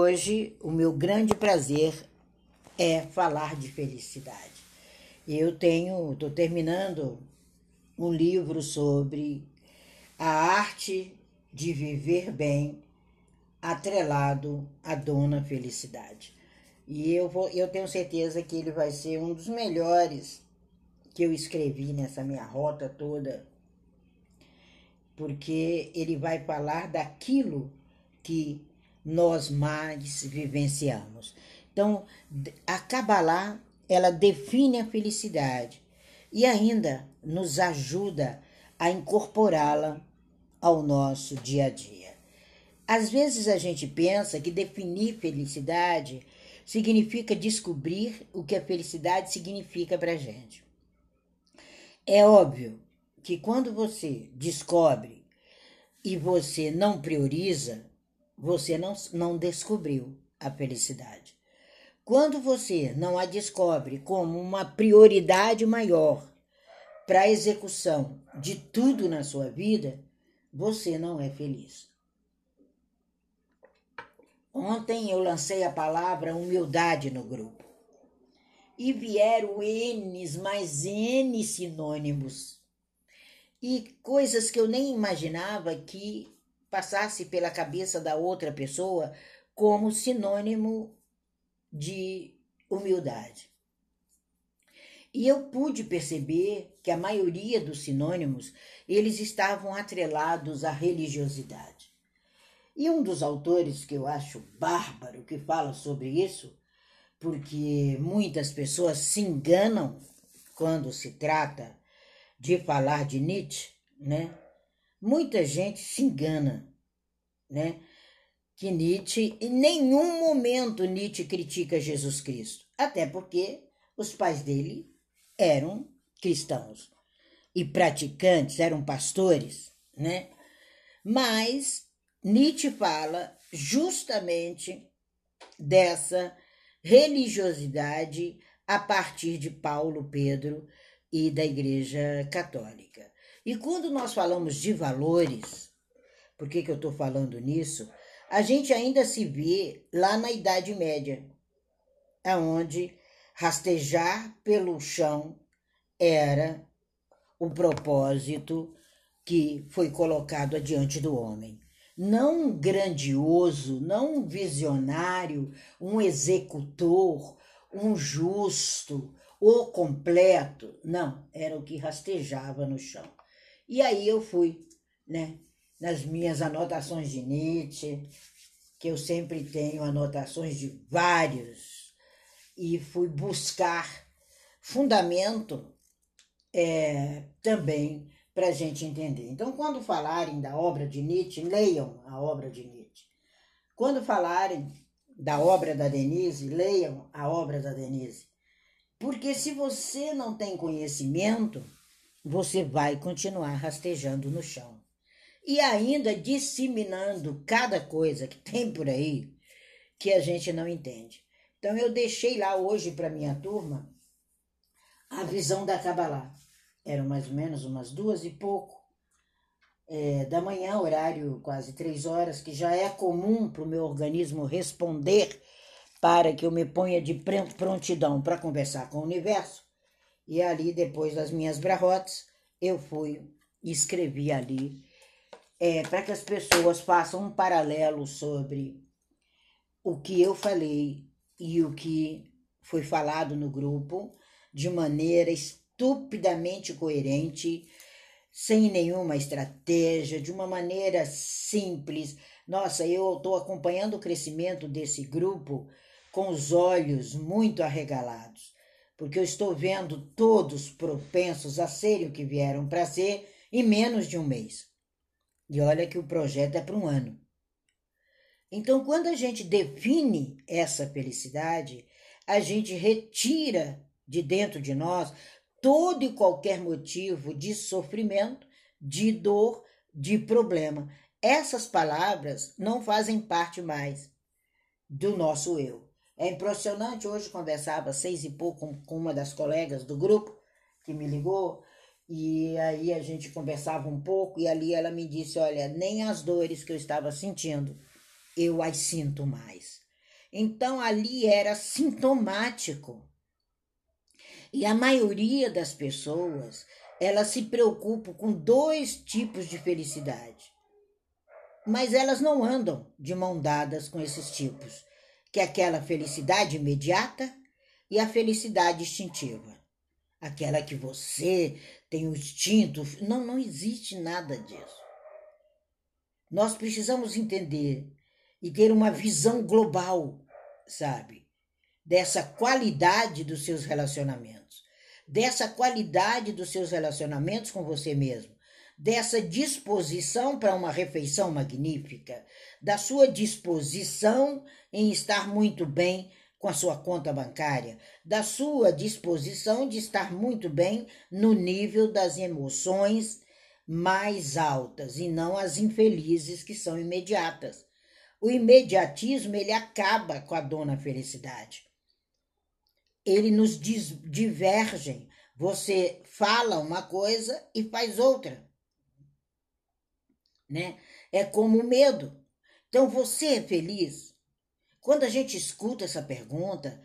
Hoje, o meu grande prazer é falar de felicidade. Eu tenho, estou terminando um livro sobre a arte de viver bem atrelado à dona felicidade. E eu, vou, eu tenho certeza que ele vai ser um dos melhores que eu escrevi nessa minha rota toda, porque ele vai falar daquilo que nós mais vivenciamos. Então, a Kabbalah, ela define a felicidade e ainda nos ajuda a incorporá-la ao nosso dia a dia. Às vezes a gente pensa que definir felicidade significa descobrir o que a felicidade significa para gente. É óbvio que quando você descobre e você não prioriza, você não, não descobriu a felicidade. Quando você não a descobre como uma prioridade maior para a execução de tudo na sua vida, você não é feliz. Ontem eu lancei a palavra humildade no grupo. E vieram N's mais N sinônimos. E coisas que eu nem imaginava que passasse pela cabeça da outra pessoa como sinônimo de humildade. E eu pude perceber que a maioria dos sinônimos, eles estavam atrelados à religiosidade. E um dos autores que eu acho bárbaro que fala sobre isso, porque muitas pessoas se enganam quando se trata de falar de Nietzsche, né? Muita gente se engana, né? Que Nietzsche, em nenhum momento Nietzsche critica Jesus Cristo, até porque os pais dele eram cristãos e praticantes, eram pastores, né? Mas Nietzsche fala justamente dessa religiosidade a partir de Paulo, Pedro e da Igreja Católica. E quando nós falamos de valores, por que, que eu estou falando nisso? A gente ainda se vê lá na Idade Média, aonde rastejar pelo chão era o propósito que foi colocado adiante do homem. Não um grandioso, não um visionário, um executor, um justo, o completo. Não, era o que rastejava no chão. E aí eu fui, né, nas minhas anotações de Nietzsche, que eu sempre tenho anotações de vários, e fui buscar fundamento é, também para a gente entender. Então, quando falarem da obra de Nietzsche, leiam a obra de Nietzsche. Quando falarem da obra da Denise, leiam a obra da Denise. Porque se você não tem conhecimento, você vai continuar rastejando no chão. E ainda disseminando cada coisa que tem por aí que a gente não entende. Então eu deixei lá hoje para minha turma a visão da Kabbalah. Eram mais ou menos umas duas e pouco é, da manhã, horário quase três horas, que já é comum para o meu organismo responder para que eu me ponha de prontidão para conversar com o universo. E ali, depois das minhas barrotes, eu fui e escrevi ali é, para que as pessoas façam um paralelo sobre o que eu falei e o que foi falado no grupo de maneira estupidamente coerente, sem nenhuma estratégia, de uma maneira simples. Nossa, eu estou acompanhando o crescimento desse grupo com os olhos muito arregalados porque eu estou vendo todos propensos a serem o que vieram para ser em menos de um mês. E olha que o projeto é para um ano. Então, quando a gente define essa felicidade, a gente retira de dentro de nós todo e qualquer motivo de sofrimento, de dor, de problema. Essas palavras não fazem parte mais do nosso eu. É impressionante, hoje conversava seis e pouco com, uma das colegas do grupo que me ligou, e aí a gente conversava um pouco, e ali ela me disse: Olha, nem as dores que eu estava sentindo eu as sinto mais. Então ali era sintomático. E a maioria das pessoas, elas se preocupam com dois tipos de felicidade. Mas elas não andam de mão dadas com esses tipos, que é aquela felicidade imediata e a felicidade instintiva. Aquela que você tem o instinto. Não, não existe nada disso. Nós precisamos entender e ter uma visão global, sabe? Dessa qualidade dos seus relacionamentos, dessa qualidade dos seus relacionamentos com você mesmo, dessa disposição para uma refeição magnífica, da sua disposição em estar muito bem com a sua conta bancária, da sua disposição de estar muito bem no nível das emoções mais altas e não as infelizes que são imediatas. O imediatismo ele acaba com a dona felicidade. Ele nos divergem. Você fala uma coisa e faz outra. Né? É como o medo. Então você é feliz? Quando a gente escuta essa pergunta,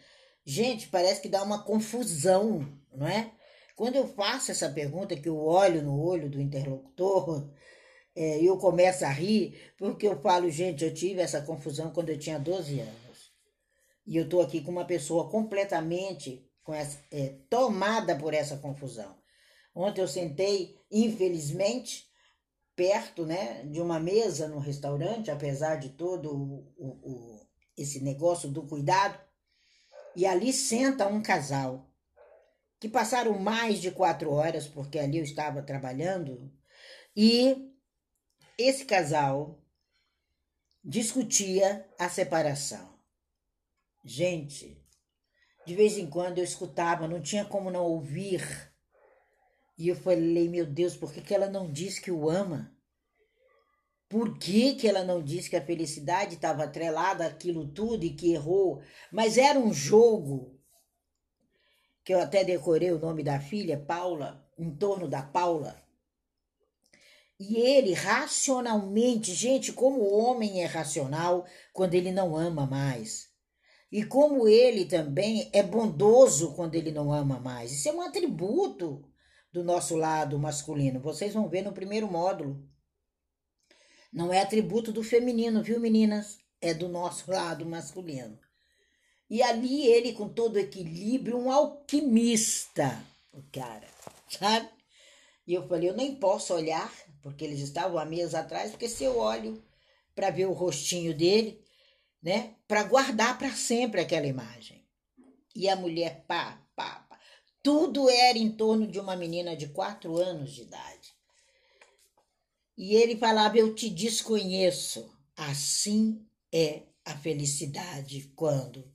gente, parece que dá uma confusão, não é? Quando eu faço essa pergunta, que eu olho no olho do interlocutor, é, eu começo a rir, porque eu falo, gente, eu tive essa confusão quando eu tinha 12 anos. E eu estou aqui com uma pessoa completamente com essa, é, tomada por essa confusão. Ontem eu sentei, infelizmente, perto né, de uma mesa no restaurante, apesar de todo o, o, esse negócio do cuidado, e ali senta um casal que passaram mais de quatro horas, porque ali eu estava trabalhando, e esse casal discutia a separação. Gente, de vez em quando eu escutava, não tinha como não ouvir. E eu falei, meu Deus, por que, que ela não diz que o ama? Por que, que ela não disse que a felicidade estava atrelada àquilo tudo e que errou? Mas era um jogo que eu até decorei o nome da filha, Paula, em torno da Paula. E ele, racionalmente, gente, como o homem é racional quando ele não ama mais. E como ele também é bondoso quando ele não ama mais. Isso é um atributo do nosso lado masculino. Vocês vão ver no primeiro módulo. Não é atributo do feminino, viu, meninas? É do nosso lado masculino. E ali ele, com todo equilíbrio, um alquimista, o cara, sabe? E eu falei, eu nem posso olhar, porque eles estavam há meses atrás, porque se eu olho para ver o rostinho dele, né, para guardar para sempre aquela imagem. E a mulher, pá. Tudo era em torno de uma menina de quatro anos de idade. E ele falava: Eu te desconheço. Assim é a felicidade quando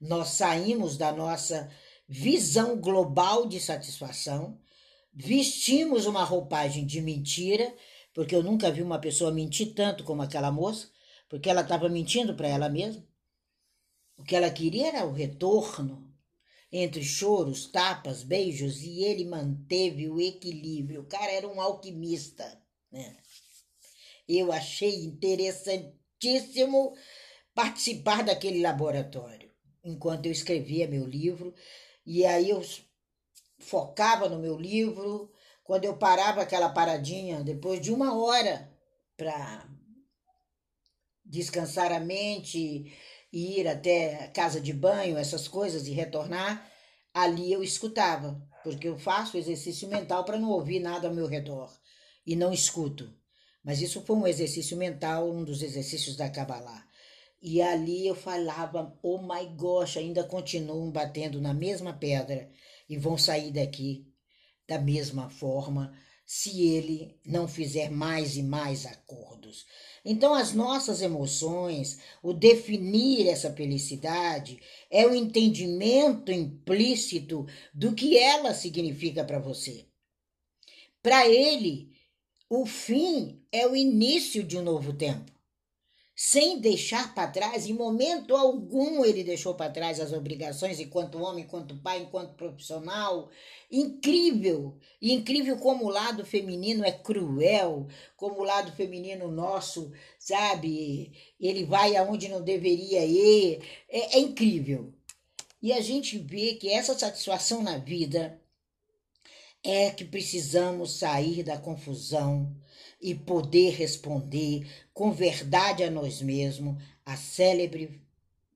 nós saímos da nossa visão global de satisfação, vestimos uma roupagem de mentira, porque eu nunca vi uma pessoa mentir tanto como aquela moça, porque ela estava mentindo para ela mesma. O que ela queria era o retorno entre choros, tapas, beijos, e ele manteve o equilíbrio. O cara era um alquimista, né? Eu achei interessantíssimo participar daquele laboratório enquanto eu escrevia meu livro, e aí eu focava no meu livro. Quando eu parava aquela paradinha, depois de uma hora para descansar a mente, ir até casa de banho, essas coisas, e retornar, ali eu escutava, porque eu faço exercício mental para não ouvir nada ao meu redor e não escuto. Mas isso foi um exercício mental, um dos exercícios da Kabbalah. E ali eu falava, oh my gosh, ainda continuam batendo na mesma pedra e vão sair daqui da mesma forma se ele não fizer mais e mais acordos. Então, as nossas emoções, o definir essa felicidade, é o entendimento implícito do que ela significa para você. Para ele, o fim é o início de um novo tempo. Sem deixar para trás, em momento algum ele deixou para trás as obrigações enquanto homem, enquanto pai, enquanto profissional. Incrível! E incrível como o lado feminino é cruel, como o lado feminino nosso, sabe, ele vai aonde não deveria ir. É, é incrível. E a gente vê que essa satisfação na vida é que precisamos sair da confusão e poder responder com verdade a nós mesmos a célebre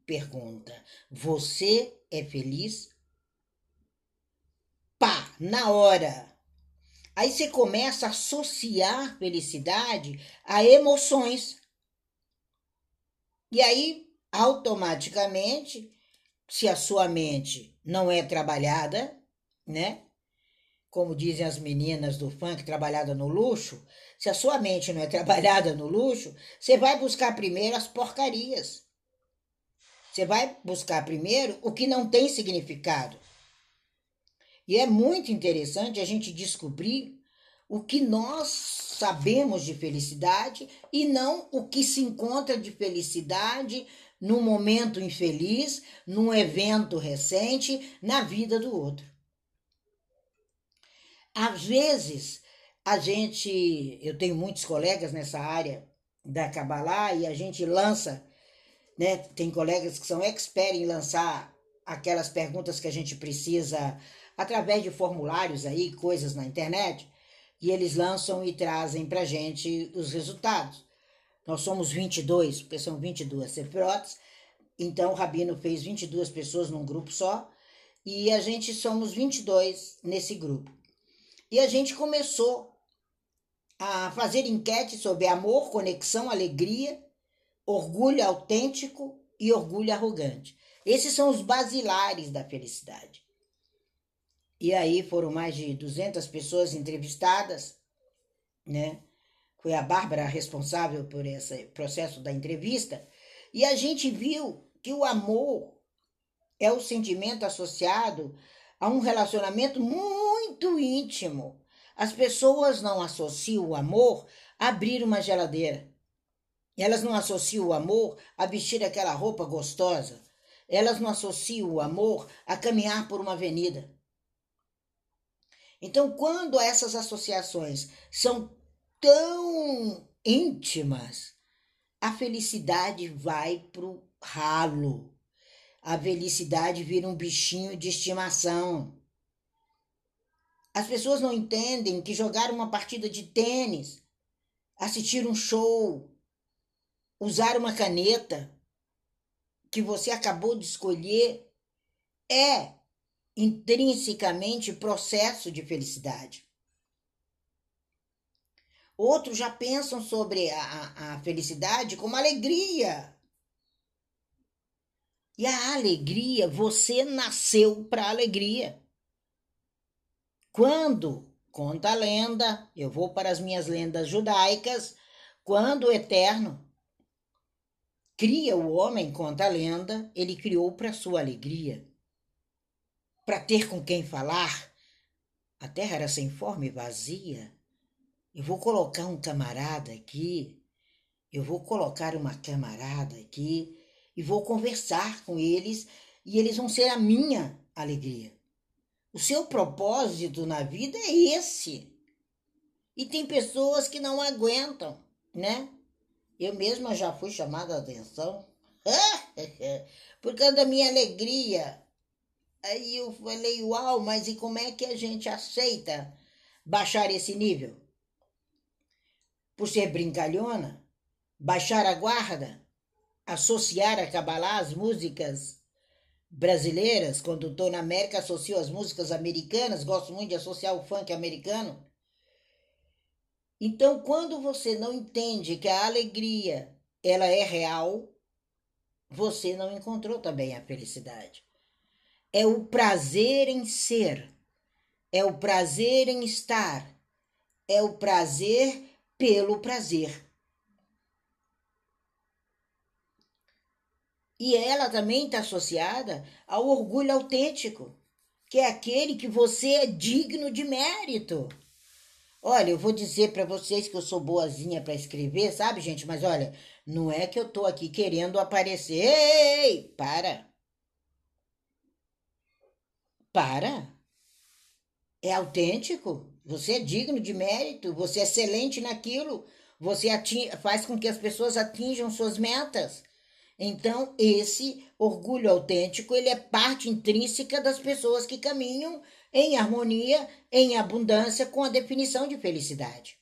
pergunta: Você é feliz? Pá, na hora. Aí você começa a associar felicidade a emoções. E aí, automaticamente, se a sua mente não é trabalhada, né? Como dizem as meninas do funk, trabalhada no luxo, se a sua mente não é trabalhada no luxo, você vai buscar primeiro as porcarias. Você vai buscar primeiro o que não tem significado. E é muito interessante a gente descobrir o que nós sabemos de felicidade e não o que se encontra de felicidade num momento infeliz, num evento recente, na vida do outro. Às vezes, a gente, eu tenho muitos colegas nessa área da Kabbalah e a gente lança, né? Tem colegas que são expert em lançar aquelas perguntas que a gente precisa através de formulários aí, coisas na internet, e eles lançam e trazem para gente os resultados. Nós somos 22, porque são 22 sefrotes, então o Rabino fez 22 pessoas num grupo só, e a gente somos 22 nesse grupo. E a gente começou a fazer enquete sobre amor, conexão, alegria, orgulho autêntico e orgulho arrogante. Esses são os basilares da felicidade. E aí foram mais de 200 pessoas entrevistadas, né? Foi a Bárbara responsável por esse processo da entrevista. E a gente viu que o amor é o sentimento associado a um relacionamento muito íntimo as pessoas não associam o amor a abrir uma geladeira. Elas não associam o amor a vestir aquela roupa gostosa. Elas não associam o amor a caminhar por uma avenida. Então, quando essas associações são tão íntimas, a felicidade vai pro ralo. A felicidade vira um bichinho de estimação. As pessoas não entendem que jogar uma partida de tênis, assistir um show, usar uma caneta que você acabou de escolher é intrinsecamente processo de felicidade. Outros já pensam sobre a, a felicidade como alegria. E a alegria, você nasceu para alegria. Quando, conta a lenda, eu vou para as minhas lendas judaicas, quando o Eterno cria o homem, conta a lenda, ele criou para sua alegria, para ter com quem falar. A terra era sem forma e vazia. Eu vou colocar um camarada aqui, eu vou colocar uma camarada aqui e vou conversar com eles e eles vão ser a minha alegria. O seu propósito na vida é esse. E tem pessoas que não aguentam, né? Eu mesma já fui chamada a atenção por causa da minha alegria. Aí eu falei, uau, mas e como é que a gente aceita baixar esse nível? Por ser brincalhona? Baixar a guarda? Associar a Kabbalah às músicas brasileiras, quando estou na América, associo as músicas americanas, gosto muito de associar o funk americano. Então, quando você não entende que a alegria ela é real, você não encontrou também a felicidade. É o prazer em ser, é o prazer em estar, é o prazer pelo prazer. E ela também está associada ao orgulho autêntico, que é aquele que você é digno de mérito. Olha, eu vou dizer para vocês que eu sou boazinha para escrever, sabe, gente? Mas olha, não é que eu tô aqui querendo aparecer. Ei, para. Para. É autêntico. Você é digno de mérito. Você é excelente naquilo. Você faz com que as pessoas atinjam suas metas. Então, esse orgulho autêntico, ele é parte intrínseca das pessoas que caminham em harmonia, em abundância com a definição de felicidade.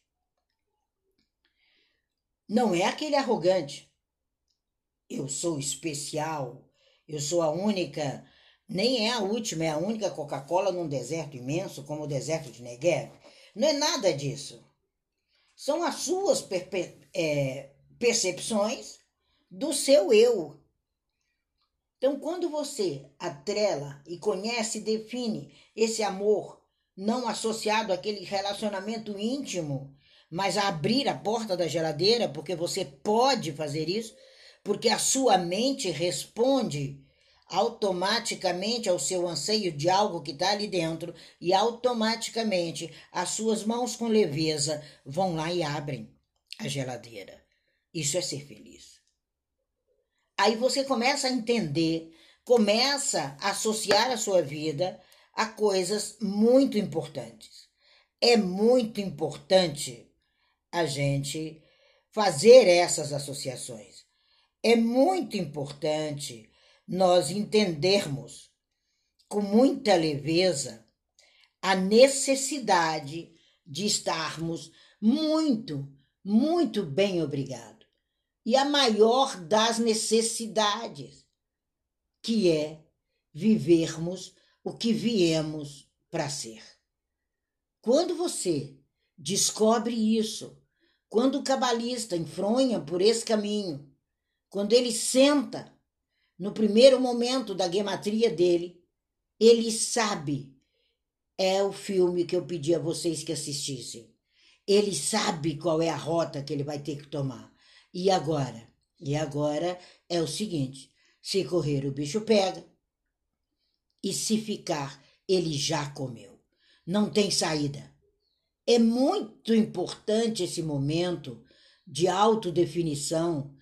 Não é aquele arrogante. Eu sou especial, eu sou a única, nem é a última, é a única Coca-Cola num deserto imenso como o deserto de Negev. Não é nada disso. São as suas é, percepções do seu eu. Então, quando você atrela e conhece e define esse amor não associado àquele relacionamento íntimo, mas a abrir a porta da geladeira, porque você pode fazer isso, porque a sua mente responde automaticamente ao seu anseio de algo que está ali dentro e automaticamente as suas mãos com leveza vão lá e abrem a geladeira. Isso é ser feliz. Aí você começa a entender, começa a associar a sua vida a coisas muito importantes. É muito importante a gente fazer essas associações. É muito importante nós entendermos com muita leveza a necessidade de estarmos muito, muito bem obrigados e a maior das necessidades, que é vivermos o que viemos para ser. Quando você descobre isso, quando o cabalista enfronha por esse caminho, quando ele senta no primeiro momento da gematria dele, ele sabe. É o filme que eu pedi a vocês que assistissem. Ele sabe qual é a rota que ele vai ter que tomar. E agora? E agora é o seguinte: se correr, o bicho pega. E se ficar, ele já comeu. Não tem saída. É muito importante esse momento de autodefinição,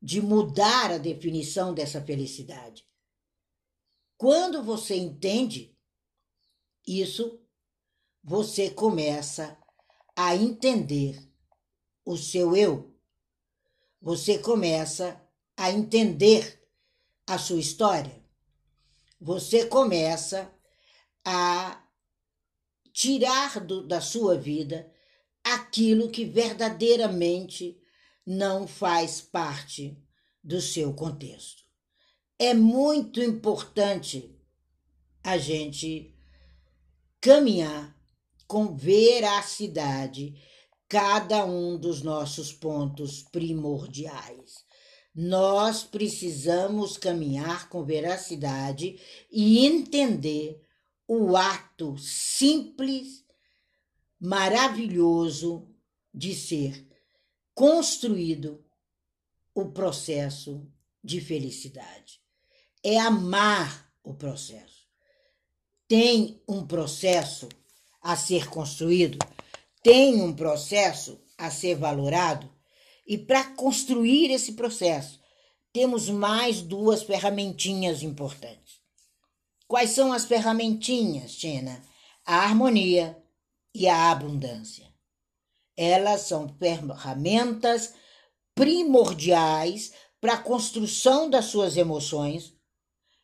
de mudar a definição dessa felicidade. Quando você entende isso, você começa a entender o seu eu você começa a entender a sua história. Você começa a tirar do, da sua vida aquilo que verdadeiramente não faz parte do seu contexto. É muito importante a gente caminhar com veracidade cada um dos nossos pontos primordiais. Nós precisamos caminhar com veracidade e entender o ato simples, maravilhoso de ser construído o processo de felicidade. É amar o processo. Tem um processo a ser construído tem um processo a ser valorado e para construir esse processo temos mais duas ferramentinhas importantes. Quais são as ferramentinhas, Tina? A harmonia e a abundância. Elas são ferramentas primordiais para a construção das suas emoções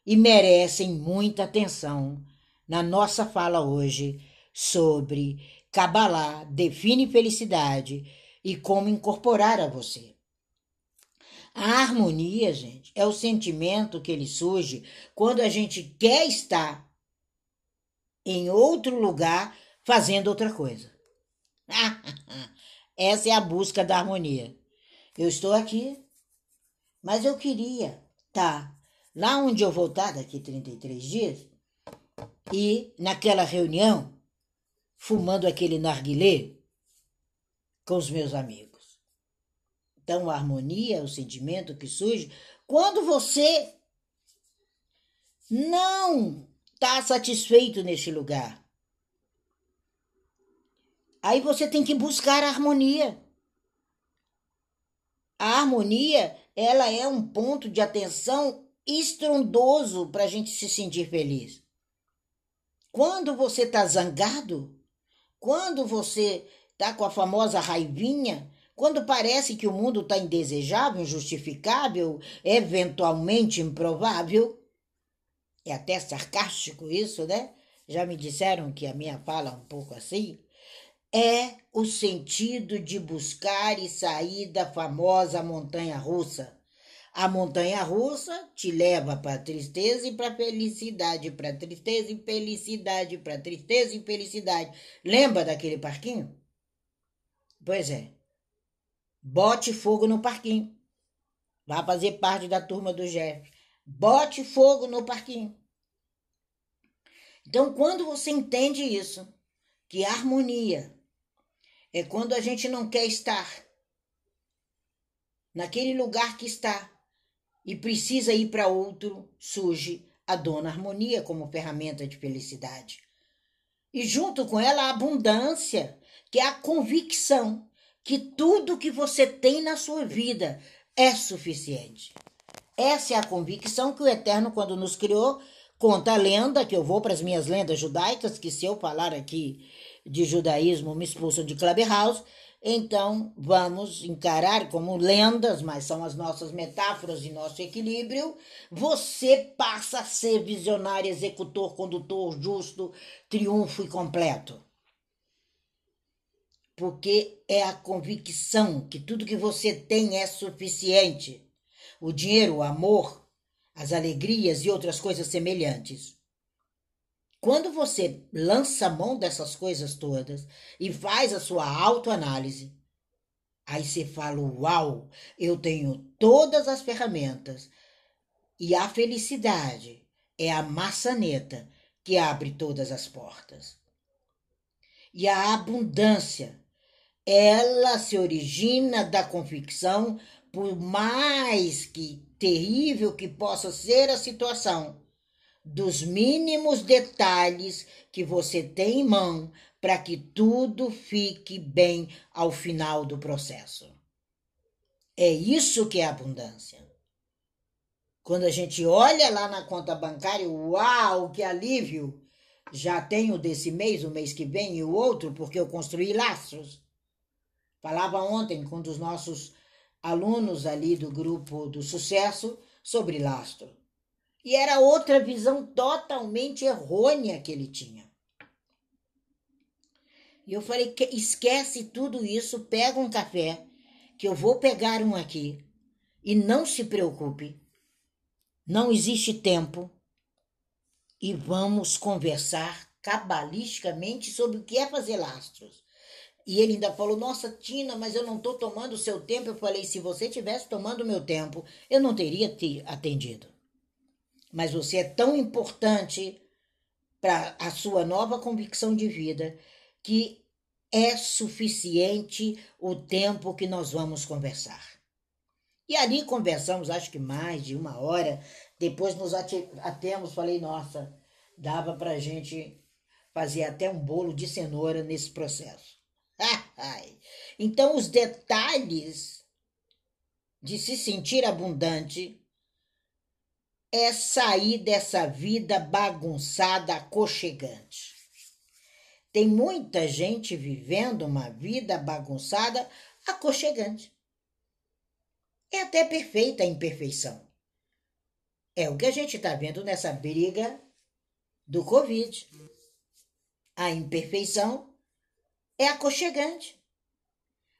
e merecem muita atenção na nossa fala hoje sobre Kabbalah define felicidade e como incorporar a você. A harmonia, gente, é o sentimento que ele surge quando a gente quer estar em outro lugar fazendo outra coisa. Essa é a busca da harmonia. Eu estou aqui, mas eu queria estar lá onde eu voltar daqui 33 dias e naquela reunião fumando aquele narguilé com os meus amigos. Então, a harmonia o sentimento que surge quando você não está satisfeito neste lugar. Aí você tem que buscar a harmonia. A harmonia, ela é um ponto de atenção estrondoso para a gente se sentir feliz. Quando você está zangado, quando você está com a famosa raivinha, quando parece que o mundo está indesejável, injustificável, eventualmente improvável, é até sarcástico isso, né? Já me disseram que a minha fala é um pouco assim. É o sentido de buscar e sair da famosa montanha russa. A montanha russa te leva para tristeza e para felicidade, para tristeza e felicidade, para tristeza e felicidade. Lembra daquele parquinho? Pois é. Bote fogo no parquinho. Vá fazer parte da turma do Jeff. Bote fogo no parquinho. Então, quando você entende isso, que harmonia é quando a gente não quer estar naquele lugar que está e precisa ir para outro, surge a dona harmonia como ferramenta de felicidade. E junto com ela a abundância, que é a convicção que tudo que você tem na sua vida é suficiente. Essa é a convicção que o Eterno, quando nos criou, conta a lenda, que eu vou para as minhas lendas judaicas, que se eu falar aqui de judaísmo me expulsam de Clubhouse, então vamos encarar como lendas, mas são as nossas metáforas e nosso equilíbrio. Você passa a ser visionário, executor, condutor, justo, triunfo e completo porque é a convicção que tudo que você tem é suficiente. O dinheiro, o amor, as alegrias e outras coisas semelhantes. Quando você lança a mão dessas coisas todas e faz a sua autoanálise, aí você fala: Uau, eu tenho todas as ferramentas e a felicidade é a maçaneta que abre todas as portas. E a abundância ela se origina da convicção, por mais que terrível que possa ser a situação, dos mínimos detalhes que você tem em mão para que tudo fique bem ao final do processo. É isso que é abundância. Quando a gente olha lá na conta bancária, uau, que alívio! Já tenho desse mês, o mês que vem e o outro, porque eu construí laços. Falava ontem com um dos nossos alunos ali do grupo do sucesso sobre lastro. E era outra visão totalmente errônea que ele tinha. E eu falei: esquece tudo isso, pega um café, que eu vou pegar um aqui. E não se preocupe, não existe tempo. E vamos conversar cabalisticamente sobre o que é fazer lastros. E ele ainda falou: Nossa, Tina, mas eu não estou tomando o seu tempo. Eu falei: Se você tivesse tomando o meu tempo, eu não teria te atendido. Mas você é tão importante para a sua nova convicção de vida que é suficiente o tempo que nós vamos conversar. E ali conversamos, acho que mais de uma hora. Depois nos atemos, falei: Nossa, dava para a gente fazer até um bolo de cenoura nesse processo. então, os detalhes de se sentir abundante é sair dessa vida bagunçada, aconchegante. Tem muita gente vivendo uma vida bagunçada, aconchegante. É até perfeita a imperfeição. É o que a gente está vendo nessa briga do Covid. A imperfeição é aconchegante.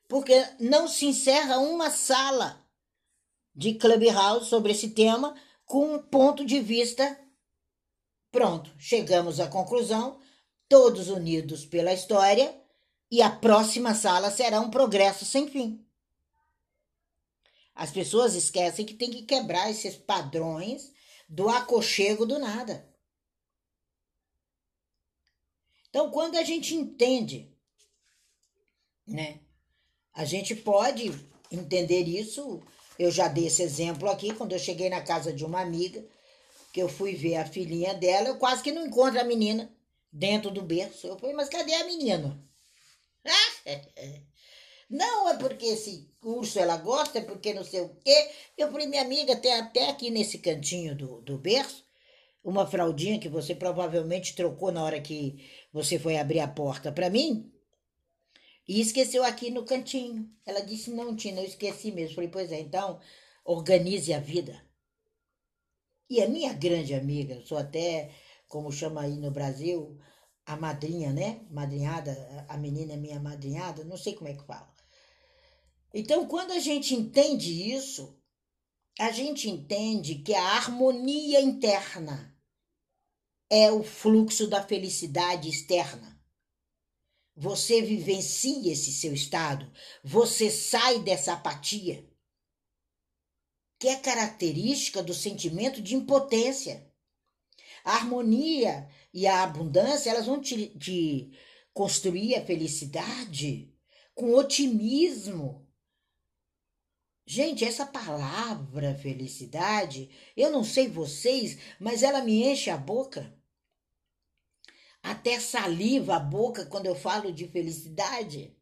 Porque não se encerra uma sala de Clubhouse sobre esse tema com um ponto de vista pronto. Chegamos à conclusão, todos unidos pela história, e a próxima sala será um progresso sem fim. As pessoas esquecem que tem que quebrar esses padrões do aconchego do nada. Então, quando a gente entende né? A gente pode entender isso. Eu já dei esse exemplo aqui quando eu cheguei na casa de uma amiga, que eu fui ver a filhinha dela, eu quase que não encontro a menina dentro do berço. Eu falei, mas cadê a menina? Não é porque esse curso ela gosta, é porque não sei o quê. Eu falei, minha amiga, tem até aqui nesse cantinho do, do berço uma fraldinha que você provavelmente trocou na hora que você foi abrir a porta para mim. E esqueceu aqui no cantinho. Ela disse: Não, Tina, eu esqueci mesmo. Eu falei: Pois é, então organize a vida. E a minha grande amiga, sou até, como chama aí no Brasil, a madrinha, né? Madrinhada, a menina é minha madrinhada, não sei como é que fala. Então, quando a gente entende isso, a gente entende que a harmonia interna é o fluxo da felicidade externa. Você vivencia esse seu estado, você sai dessa apatia que é característica do sentimento de impotência. A harmonia e a abundância, elas vão te, te construir a felicidade com otimismo. Gente, essa palavra felicidade, eu não sei vocês, mas ela me enche a boca. Até saliva a boca quando eu falo de felicidade.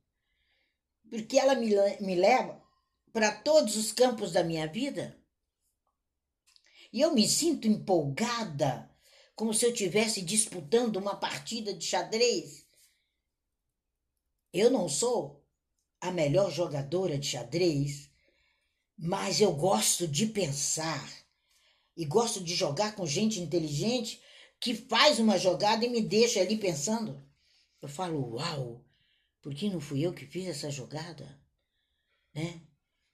Porque ela me, me leva para todos os campos da minha vida. E eu me sinto empolgada, como se eu estivesse disputando uma partida de xadrez. Eu não sou a melhor jogadora de xadrez, mas eu gosto de pensar e gosto de jogar com gente inteligente que faz uma jogada e me deixa ali pensando. Eu falo, uau, por que não fui eu que fiz essa jogada? Né?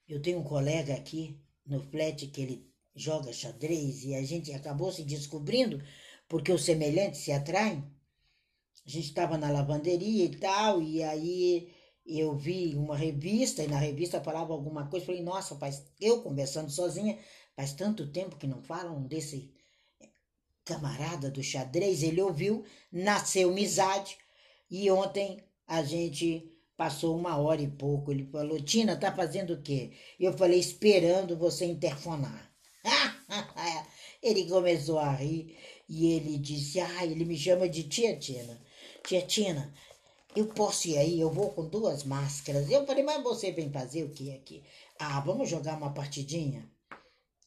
Eu tenho um colega aqui no flat que ele joga xadrez e a gente acabou se descobrindo porque os semelhantes se atraem. A gente estava na lavanderia e tal, e aí eu vi uma revista e na revista falava alguma coisa. Falei, nossa, faz eu conversando sozinha, faz tanto tempo que não falam desse camarada do xadrez. Ele ouviu, nasceu amizade e ontem a gente Passou uma hora e pouco. Ele falou: Tina, tá fazendo o quê? Eu falei: esperando você interfonar. ele começou a rir e ele disse: Ah, ele me chama de tia Tina. Tia Tina, eu posso ir aí? Eu vou com duas máscaras. Eu falei: Mas você vem fazer o que aqui? Ah, vamos jogar uma partidinha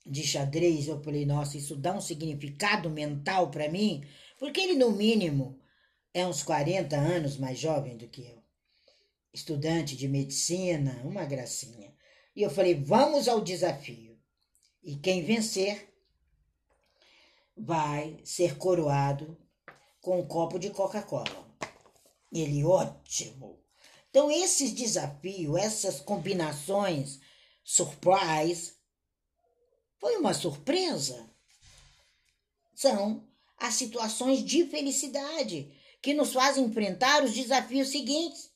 de xadrez? Eu falei: Nossa, isso dá um significado mental para mim, porque ele, no mínimo, é uns 40 anos mais jovem do que eu estudante de medicina, uma gracinha. E eu falei: vamos ao desafio. E quem vencer vai ser coroado com um copo de Coca-Cola. Ele, ótimo. Então, esses desafios, essas combinações surprise, foi uma surpresa. São as situações de felicidade que nos fazem enfrentar os desafios seguintes.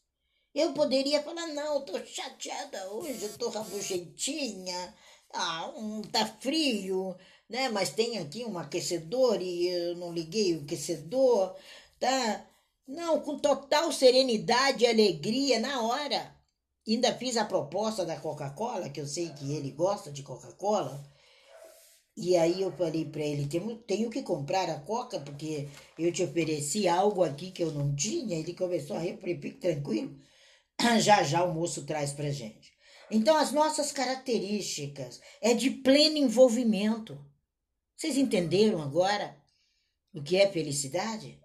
Eu poderia falar, não, tô chateada hoje, tô rabugentinha, ah, um, tá frio, né? Mas tem aqui um aquecedor e eu não liguei o aquecedor, tá? Não, com total serenidade e alegria na hora. Ainda fiz a proposta da Coca-Cola, que eu sei que ele gosta de Coca-Cola. E aí eu falei para ele, tenho, tenho que comprar a Coca, porque eu te ofereci algo aqui que eu não tinha. Ele começou a fique tranquilo já já o moço traz para gente. Então, as nossas características é de pleno envolvimento. Vocês entenderam agora o que é felicidade?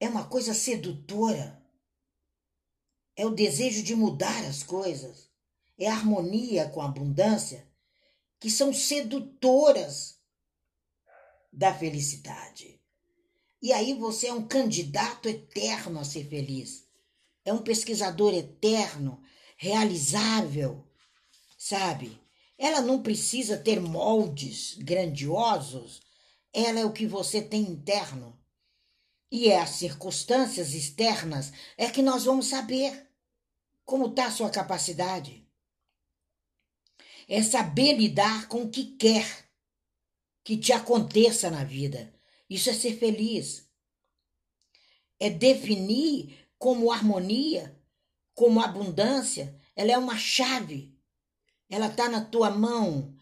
É uma coisa sedutora. É o desejo de mudar as coisas. É harmonia com a abundância que são sedutoras da felicidade. E aí você é um candidato eterno a ser feliz é um pesquisador eterno, realizável, sabe? Ela não precisa ter moldes grandiosos, ela é o que você tem interno. E é as circunstâncias externas é que nós vamos saber como está a sua capacidade. É saber lidar com o que quer que te aconteça na vida. Isso é ser feliz. É definir como harmonia, como abundância, ela é uma chave. Ela está na tua mão.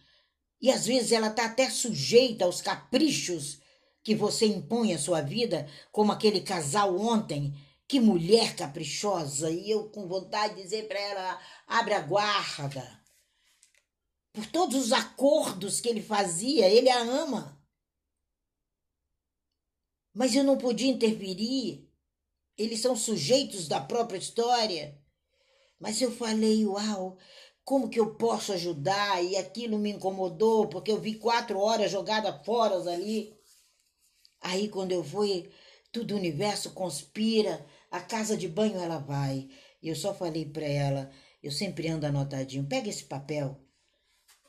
E às vezes ela está até sujeita aos caprichos que você impõe à sua vida, como aquele casal ontem Que mulher caprichosa! E eu com vontade de dizer para ela: abre a guarda. Por todos os acordos que ele fazia, ele a ama. Mas eu não podia interferir. Eles são sujeitos da própria história. Mas eu falei: uau, como que eu posso ajudar? E aquilo me incomodou, porque eu vi quatro horas jogadas fora ali. Aí, quando eu fui, tudo o universo conspira a casa de banho ela vai. E eu só falei para ela, eu sempre ando anotadinho, pega esse papel.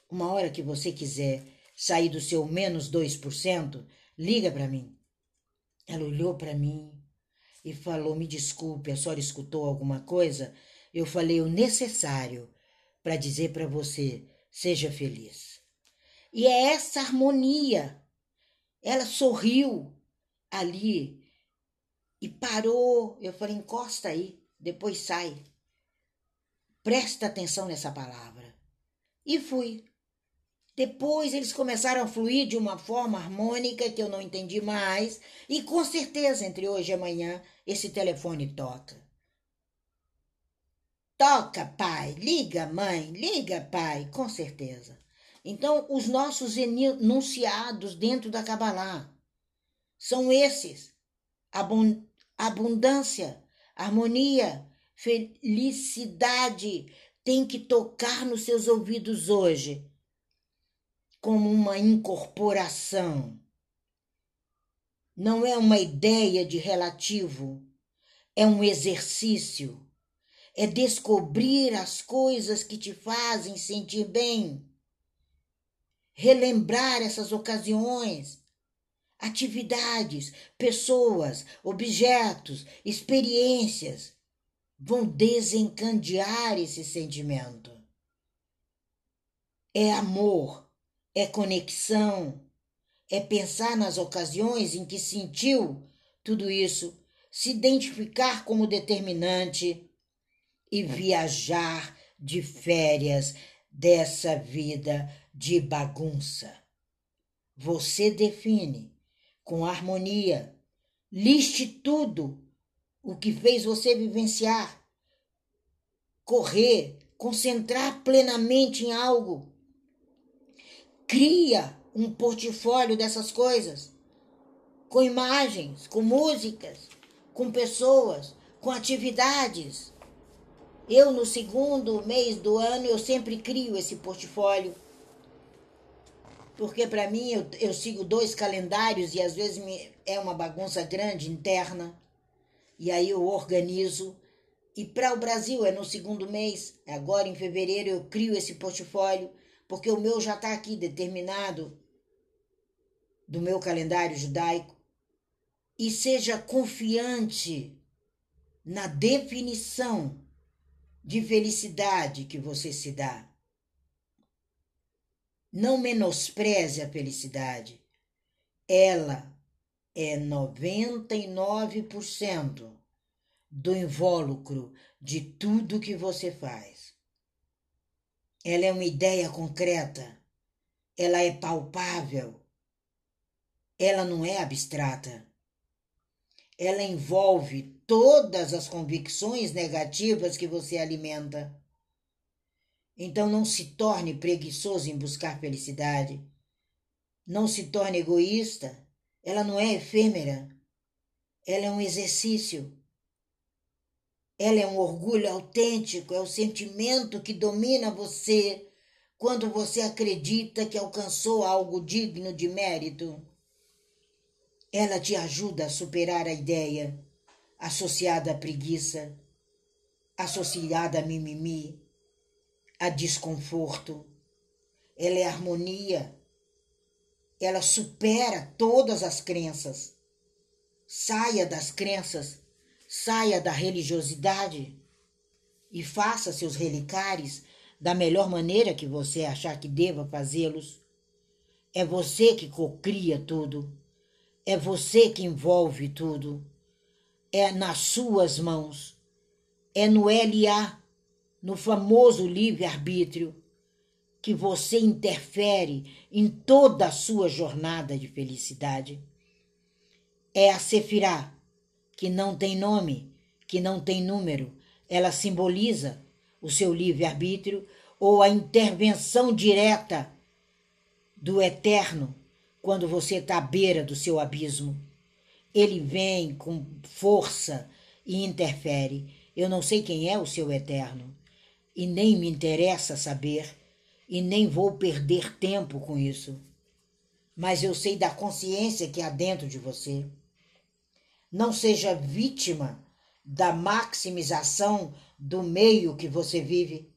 Uma hora que você quiser sair do seu menos 2%, liga para mim. Ela olhou para mim e falou: Me desculpe, a senhora escutou alguma coisa? Eu falei o necessário para dizer para você: seja feliz. E é essa harmonia. Ela sorriu ali e parou. Eu falei: encosta aí, depois sai. Presta atenção nessa palavra. E fui. Depois eles começaram a fluir de uma forma harmônica que eu não entendi mais, e com certeza entre hoje e amanhã esse telefone toca. Toca, pai, liga, mãe, liga, pai, com certeza. Então, os nossos enunciados dentro da Kabbalah são esses: abundância, harmonia, felicidade. Tem que tocar nos seus ouvidos hoje como uma incorporação. Não é uma ideia de relativo, é um exercício. É descobrir as coisas que te fazem sentir bem. Relembrar essas ocasiões atividades, pessoas, objetos, experiências vão desencandear esse sentimento. É amor, é conexão, é pensar nas ocasiões em que sentiu tudo isso, se identificar como determinante e viajar de férias dessa vida de bagunça. Você define com harmonia. Liste tudo o que fez você vivenciar, correr, concentrar plenamente em algo. Cria um portfólio dessas coisas, com imagens, com músicas, com pessoas, com atividades. Eu, no segundo mês do ano, eu sempre crio esse portfólio porque para mim eu, eu sigo dois calendários e às vezes me, é uma bagunça grande interna, e aí eu organizo. E para o Brasil é no segundo mês, agora em fevereiro eu crio esse portfólio, porque o meu já está aqui determinado do meu calendário judaico. E seja confiante na definição de felicidade que você se dá. Não menospreze a felicidade. Ela é 99% do invólucro de tudo que você faz. Ela é uma ideia concreta. Ela é palpável. Ela não é abstrata. Ela envolve todas as convicções negativas que você alimenta. Então não se torne preguiçoso em buscar felicidade. Não se torne egoísta. Ela não é efêmera. Ela é um exercício. Ela é um orgulho autêntico, é o sentimento que domina você quando você acredita que alcançou algo digno de mérito. Ela te ajuda a superar a ideia associada à preguiça, associada a mimimi, a desconforto, ela é harmonia, ela supera todas as crenças. Saia das crenças, saia da religiosidade e faça seus relicários da melhor maneira que você achar que deva fazê-los. É você que cocria tudo, é você que envolve tudo, é nas suas mãos, é no LA no famoso livre-arbítrio, que você interfere em toda a sua jornada de felicidade. É a Sefirá, que não tem nome, que não tem número, ela simboliza o seu livre-arbítrio ou a intervenção direta do eterno quando você está à beira do seu abismo. Ele vem com força e interfere. Eu não sei quem é o seu eterno e nem me interessa saber e nem vou perder tempo com isso. Mas eu sei da consciência que há dentro de você. Não seja vítima da maximização do meio que você vive,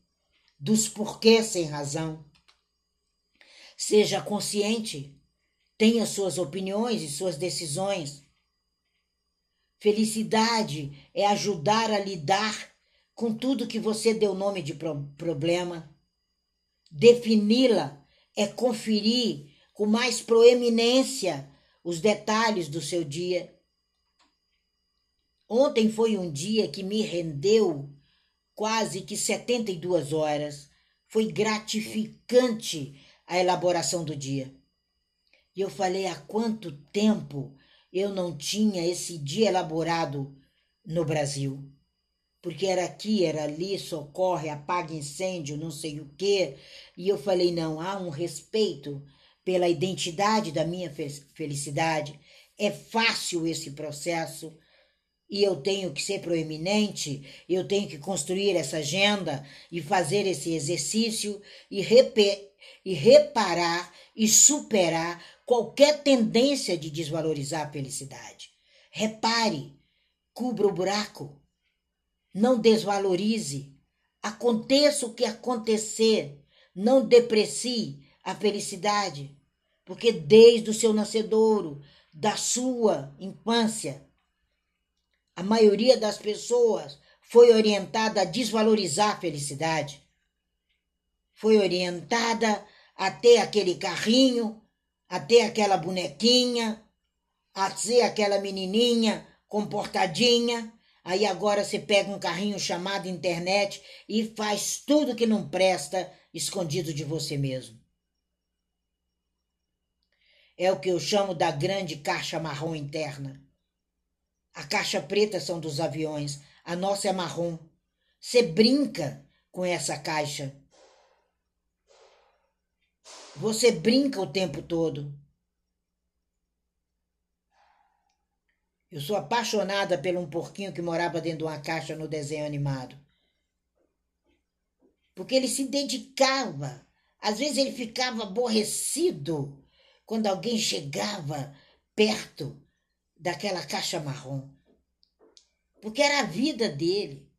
dos porquês sem razão. Seja consciente, tenha suas opiniões e suas decisões. Felicidade é ajudar a lidar com tudo que você deu nome de problema. Defini-la é conferir com mais proeminência os detalhes do seu dia. Ontem foi um dia que me rendeu quase que 72 horas. Foi gratificante a elaboração do dia. E eu falei há quanto tempo eu não tinha esse dia elaborado no Brasil porque era aqui, era ali, socorre, apaga incêndio, não sei o quê. E eu falei: não, há um respeito pela identidade da minha felicidade. É fácil esse processo e eu tenho que ser proeminente, eu tenho que construir essa agenda e fazer esse exercício e, e reparar e superar qualquer tendência de desvalorizar a felicidade. Repare, cubra o buraco não desvalorize. Aconteça o que acontecer, não deprecie a felicidade, porque desde o seu nascedouro, da sua infância, a maioria das pessoas foi orientada a desvalorizar a felicidade. Foi orientada a ter aquele carrinho, a ter aquela bonequinha, a ser aquela menininha comportadinha, Aí agora você pega um carrinho chamado internet e faz tudo que não presta escondido de você mesmo. É o que eu chamo da grande caixa marrom interna. A caixa preta são dos aviões, a nossa é marrom. Você brinca com essa caixa. Você brinca o tempo todo. Eu sou apaixonada por um porquinho que morava dentro de uma caixa no desenho animado. Porque ele se dedicava. Às vezes ele ficava aborrecido quando alguém chegava perto daquela caixa marrom. Porque era a vida dele.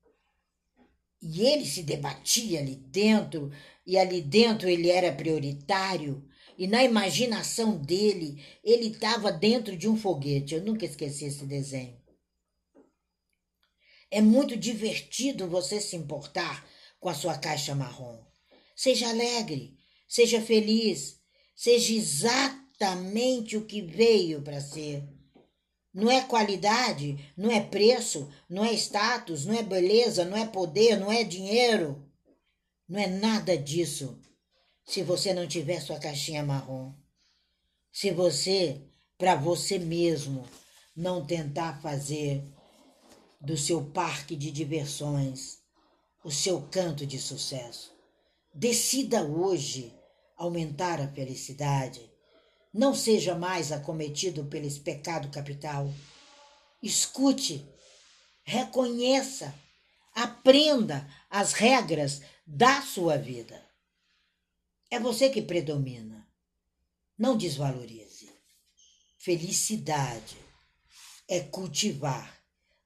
E ele se debatia ali dentro, e ali dentro ele era prioritário. E na imaginação dele, ele estava dentro de um foguete. Eu nunca esqueci esse desenho. É muito divertido você se importar com a sua caixa marrom. Seja alegre, seja feliz, seja exatamente o que veio para ser. Não é qualidade, não é preço, não é status, não é beleza, não é poder, não é dinheiro. Não é nada disso se você não tiver sua caixinha marrom. Se você, para você mesmo, não tentar fazer do seu parque de diversões o seu canto de sucesso. Decida hoje aumentar a felicidade. Não seja mais acometido pelo pecado capital. Escute, reconheça, aprenda as regras da sua vida. É você que predomina. Não desvalorize. Felicidade é cultivar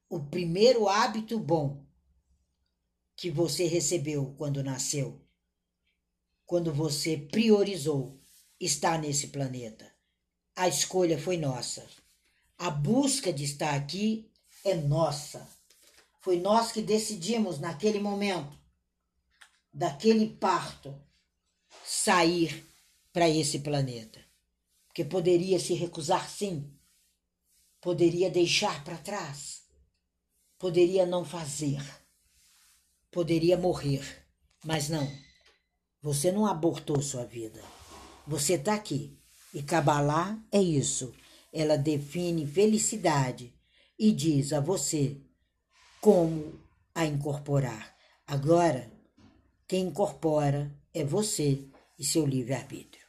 o primeiro hábito bom que você recebeu quando nasceu, quando você priorizou estar nesse planeta. A escolha foi nossa. A busca de estar aqui é nossa. Foi nós que decidimos naquele momento, daquele parto, sair para esse planeta. Porque poderia se recusar, sim. Poderia deixar para trás. Poderia não fazer. Poderia morrer. Mas não. Você não abortou sua vida. Você está aqui. E Kabbalah é isso. Ela define felicidade e diz a você como a incorporar. Agora, quem incorpora é você e seu livre-arbítrio.